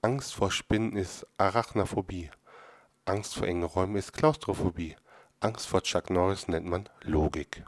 Angst vor Spinnen ist Arachnophobie. Angst vor engen Räumen ist Klaustrophobie. Angst vor Chuck Norris nennt man Logik.